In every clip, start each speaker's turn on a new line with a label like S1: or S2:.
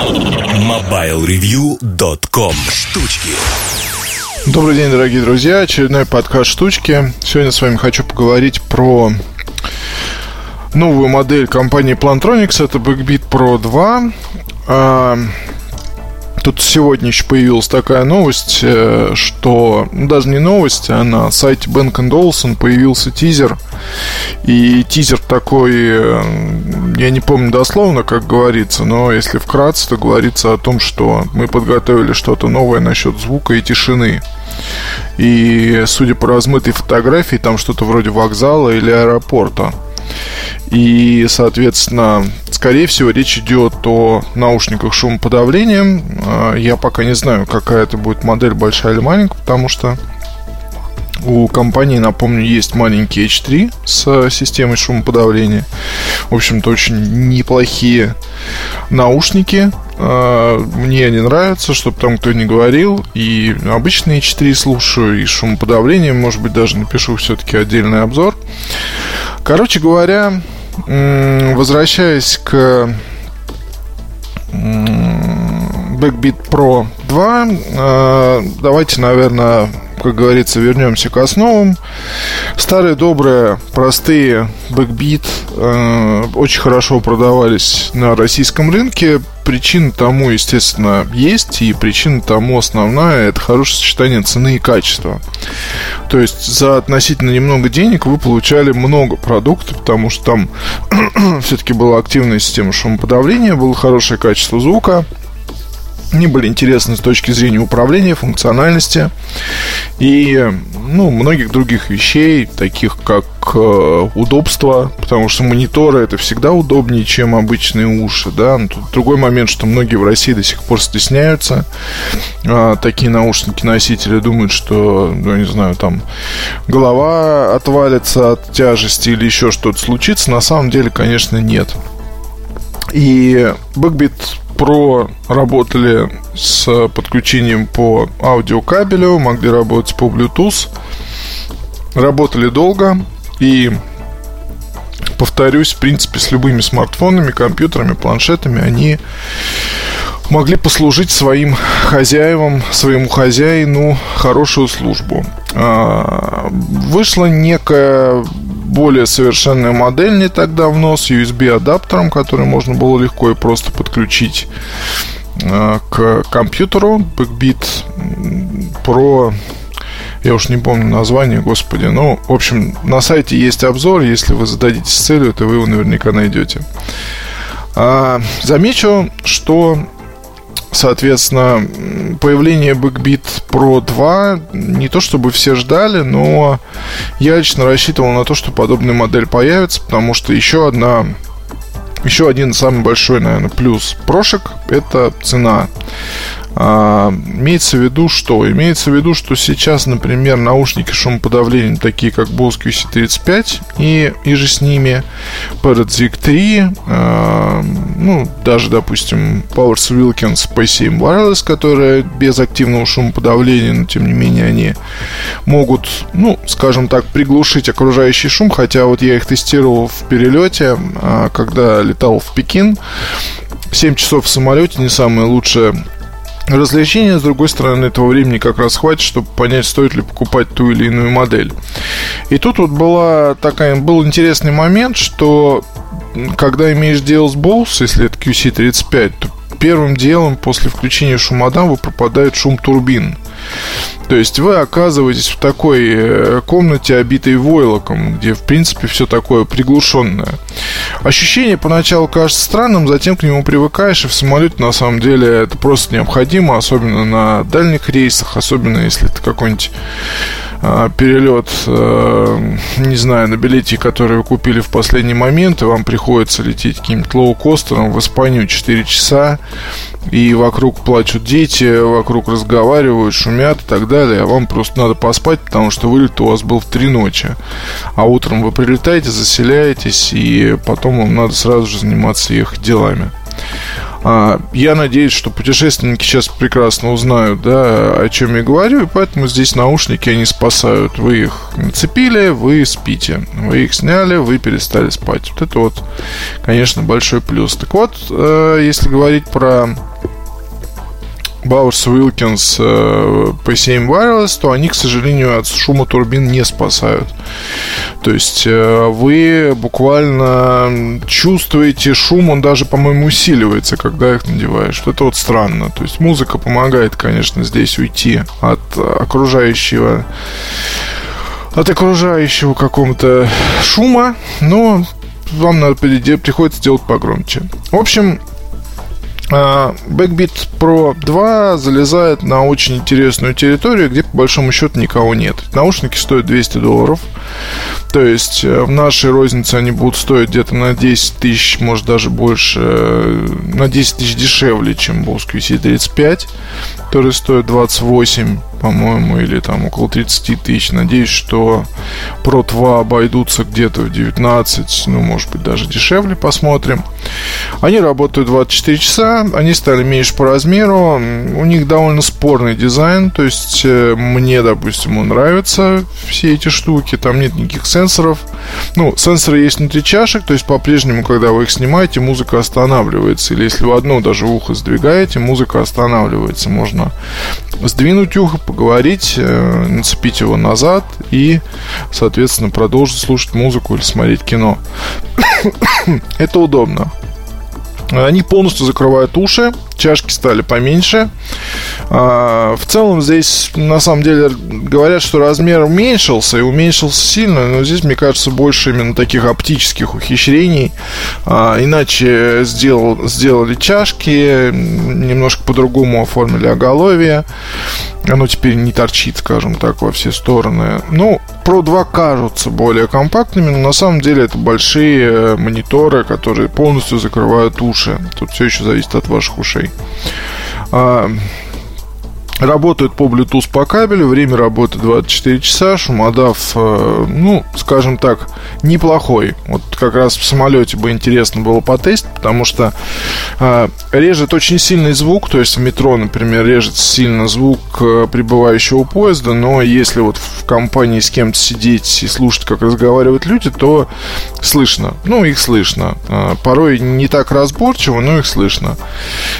S1: MobileReview.com Штучки
S2: Добрый день, дорогие друзья. Очередной подкаст «Штучки». Сегодня с вами хочу поговорить про новую модель компании Plantronics. Это Backbeat Pro 2. Тут сегодня еще появилась такая новость, э, что ну, даже не новость, а на сайте Bank Olufsen появился тизер. И тизер такой, э, я не помню дословно, как говорится, но если вкратце, то говорится о том, что мы подготовили что-то новое насчет звука и тишины. И судя по размытой фотографии, там что-то вроде вокзала или аэропорта. И, соответственно, скорее всего, речь идет о наушниках шумоподавления. А, я пока не знаю, какая это будет модель, большая или маленькая, потому что у компании, напомню, есть маленький H3 с системой шумоподавления. В общем-то, очень неплохие наушники. А, мне они нравятся, чтобы там кто не говорил. И обычные H4 слушаю, и шумоподавление, может быть, даже напишу все-таки отдельный обзор. Короче говоря, возвращаясь к Backbeat Pro 2, а, давайте, наверное, как говорится, вернемся к основам. Старые, добрые, простые э, очень хорошо продавались на российском рынке. Причина тому, естественно, есть, и причина тому основная – это хорошее сочетание цены и качества. То есть за относительно немного денег вы получали много продуктов, потому что там все-таки была активная система шумоподавления, было хорошее качество звука – они были интересны с точки зрения управления, функциональности и ну, многих других вещей, таких как э, удобство, потому что мониторы это всегда удобнее, чем обычные уши. Да? Но тут другой момент, что многие в России до сих пор стесняются э, такие наушники-носители, думают, что, ну, не знаю, там голова отвалится от тяжести или еще что-то случится. На самом деле, конечно, нет. И Backbeat Pro работали с подключением по аудиокабелю, могли работать по Bluetooth. Работали долго и повторюсь, в принципе, с любыми смартфонами, компьютерами, планшетами они могли послужить своим хозяевам, своему хозяину хорошую службу. А, вышла некая более совершенная модель не так давно с USB-адаптером, который можно было легко и просто подключить а, к компьютеру. Backbeat Pro я уж не помню название, господи. Ну, в общем, на сайте есть обзор. Если вы зададитесь целью, то вы его наверняка найдете. А, замечу, что Соответственно, появление Backbeat Pro 2 не то чтобы все ждали, но я лично рассчитывал на то, что подобная модель появится, потому что еще одна еще один самый большой, наверное, плюс прошек – это цена. А, имеется в виду что? Имеется в виду, что сейчас, например, наушники шумоподавления, такие как Bose QC35 и, и же с ними Parrot 3, а, ну, даже, допустим, Powers Wilkins P7 Wireless, которые без активного шумоподавления, но тем не менее они могут, ну, скажем так, приглушить окружающий шум, хотя вот я их тестировал в перелете, а, когда летал в Пекин, 7 часов в самолете не самое лучшее развлечения, с другой стороны, этого времени как раз хватит, чтобы понять, стоит ли покупать ту или иную модель. И тут вот была такая, был интересный момент, что когда имеешь дело с Bose, если это QC35, то первым делом после включения шумодамбы пропадает шум турбин. То есть вы оказываетесь в такой э, комнате, обитой войлоком, где, в принципе, все такое приглушенное. Ощущение поначалу кажется странным, затем к нему привыкаешь, и в самолете, на самом деле, это просто необходимо, особенно на дальних рейсах, особенно если это какой-нибудь перелет, э, не знаю, на билете, который вы купили в последний момент, и вам приходится лететь каким-то лоукостером в Испанию 4 часа, и вокруг плачут дети, вокруг разговаривают, шумят и так далее, а вам просто надо поспать, потому что вылет у вас был в три ночи. А утром вы прилетаете, заселяетесь, и потом вам надо сразу же заниматься их делами. А, я надеюсь, что путешественники сейчас прекрасно узнают, да, о чем я говорю, и поэтому здесь наушники они спасают. Вы их нацепили, вы спите. Вы их сняли, вы перестали спать. Вот это вот, конечно, большой плюс. Так вот, э, если говорить про Bowers Wilkins P7 Wireless, то они, к сожалению, от шума турбин не спасают. То есть вы буквально чувствуете шум, он даже, по-моему, усиливается, когда их надеваешь. Это вот странно. То есть музыка помогает, конечно, здесь уйти от окружающего от окружающего какого-то шума, но вам надо приходится делать погромче. В общем, а, Backbeat Pro 2 залезает на очень интересную территорию, где по большому счету никого нет. Наушники стоят 200 долларов. То есть э, в нашей рознице они будут стоить где-то на 10 тысяч, может даже больше, э, на 10 тысяч дешевле, чем Bose QC35, который стоит 28 по-моему, или там около 30 тысяч. Надеюсь, что Pro 2 обойдутся где-то в 19, ну, может быть, даже дешевле, посмотрим. Они работают 24 часа, они стали меньше по размеру, у них довольно спорный дизайн, то есть э, мне, допустим, он нравится все эти штуки, там нет никаких сенсоров. Ну, сенсоры есть внутри чашек, то есть по-прежнему, когда вы их снимаете, музыка останавливается. Или если вы одно даже ухо сдвигаете, музыка останавливается. Можно сдвинуть ухо, поговорить, э, нацепить его назад и, соответственно, продолжить слушать музыку или смотреть кино. Это удобно. Они полностью закрывают уши, чашки стали поменьше. А, в целом здесь, на самом деле, говорят, что размер уменьшился, и уменьшился сильно, но здесь, мне кажется, больше именно таких оптических ухищрений. А, иначе сделал, сделали чашки, немножко по-другому оформили оголовье. Оно теперь не торчит, скажем так, во все стороны. Ну, Pro 2 кажутся более компактными, но на самом деле это большие э, мониторы, которые полностью закрывают уши. Тут все еще зависит от ваших ушей. Работают по Bluetooth по кабелю, время работы 24 часа, шумодав, э, ну, скажем так, неплохой. Вот как раз в самолете бы интересно было потестить, потому что э, режет очень сильный звук, то есть в метро, например, режет сильно звук э, прибывающего поезда, но если вот в компании с кем-то сидеть и слушать, как разговаривают люди, то слышно. Ну, их слышно. Э, порой не так разборчиво, но их слышно.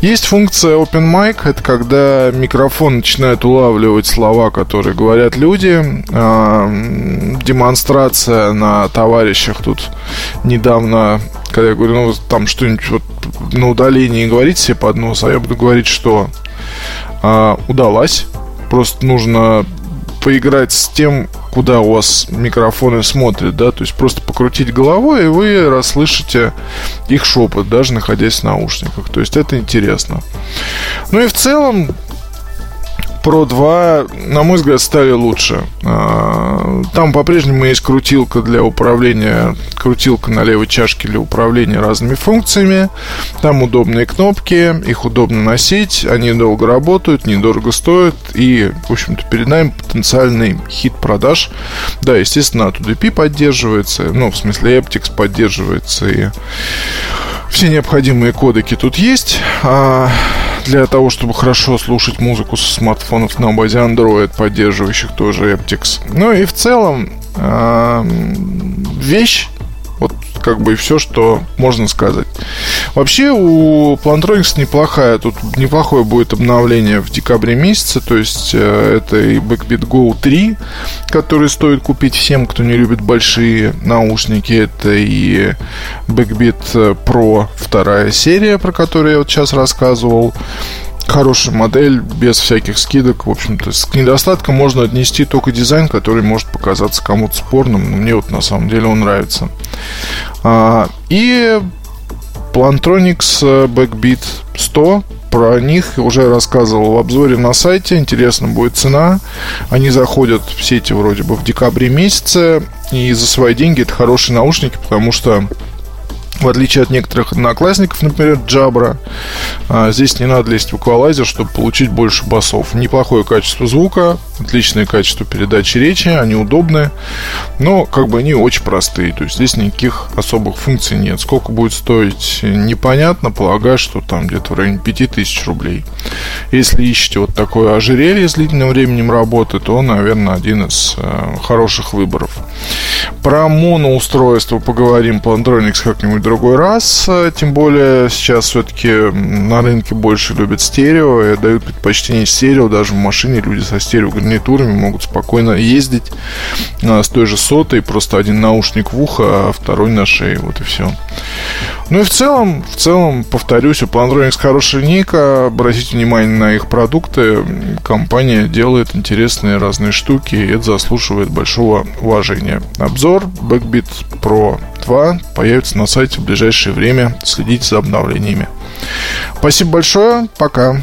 S2: Есть функция Open Mic, это когда микрофон микрофон начинает улавливать слова, которые говорят люди. А, демонстрация на товарищах тут недавно, когда я говорю, ну, там что-нибудь вот на удалении говорить себе под нос, а я буду говорить, что а, удалась. Просто нужно поиграть с тем, куда у вас микрофоны смотрят, да, то есть просто покрутить головой, и вы расслышите их шепот, даже находясь в наушниках. То есть это интересно. Ну и в целом, Pro 2, на мой взгляд, стали лучше. А, там по-прежнему есть крутилка для управления, крутилка на левой чашке для управления разными функциями. Там удобные кнопки, их удобно носить, они долго работают, недорого стоят. И, в общем-то, перед нами потенциальный хит продаж. Да, естественно, от UDP поддерживается, ну, в смысле, Aptix поддерживается и все необходимые кодеки тут есть. А для того, чтобы хорошо слушать музыку со смартфонов на базе Android, поддерживающих тоже Aptix. Ну и в целом э, вещь как бы и все, что можно сказать. Вообще у Plantronics неплохая, тут неплохое будет обновление в декабре месяце, то есть э, это и Backbeat Go 3, который стоит купить всем, кто не любит большие наушники, это и Backbeat Pro вторая серия, про которую я вот сейчас рассказывал, хорошая модель, без всяких скидок. В общем-то, к недостаткам можно отнести только дизайн, который может показаться кому-то спорным. Но мне вот на самом деле он нравится. А, и Plantronics Backbeat 100 про них уже рассказывал в обзоре на сайте. Интересно будет цена. Они заходят в сети вроде бы в декабре месяце. И за свои деньги это хорошие наушники, потому что в отличие от некоторых одноклассников, например, Джабра, а, здесь не надо лезть в эквалайзер, чтобы получить больше басов. Неплохое качество звука, отличное качество передачи речи, они удобные, но как бы они очень простые, то есть здесь никаких особых функций нет. Сколько будет стоить, непонятно, полагаю, что там где-то в районе 5000 рублей. Если ищете вот такое ожерелье с длительным временем работы, то, наверное, один из э, хороших выборов. Про моноустройство поговорим по Andronix как-нибудь другой раз. Тем более сейчас все-таки на рынке больше любят стерео и дают предпочтение стерео. Даже в машине люди со стереогарнитурами могут спокойно ездить а, с той же сотой. Просто один наушник в ухо, а второй на шее. Вот и все. Ну и в целом, в целом, повторюсь, у Plantronics хорошая линейка. Обратите внимание на их продукты. Компания делает интересные разные штуки, и это заслуживает большого уважения. Обзор Backbeat Pro 2 появится на сайте в ближайшее время. Следите за обновлениями. Спасибо большое. Пока.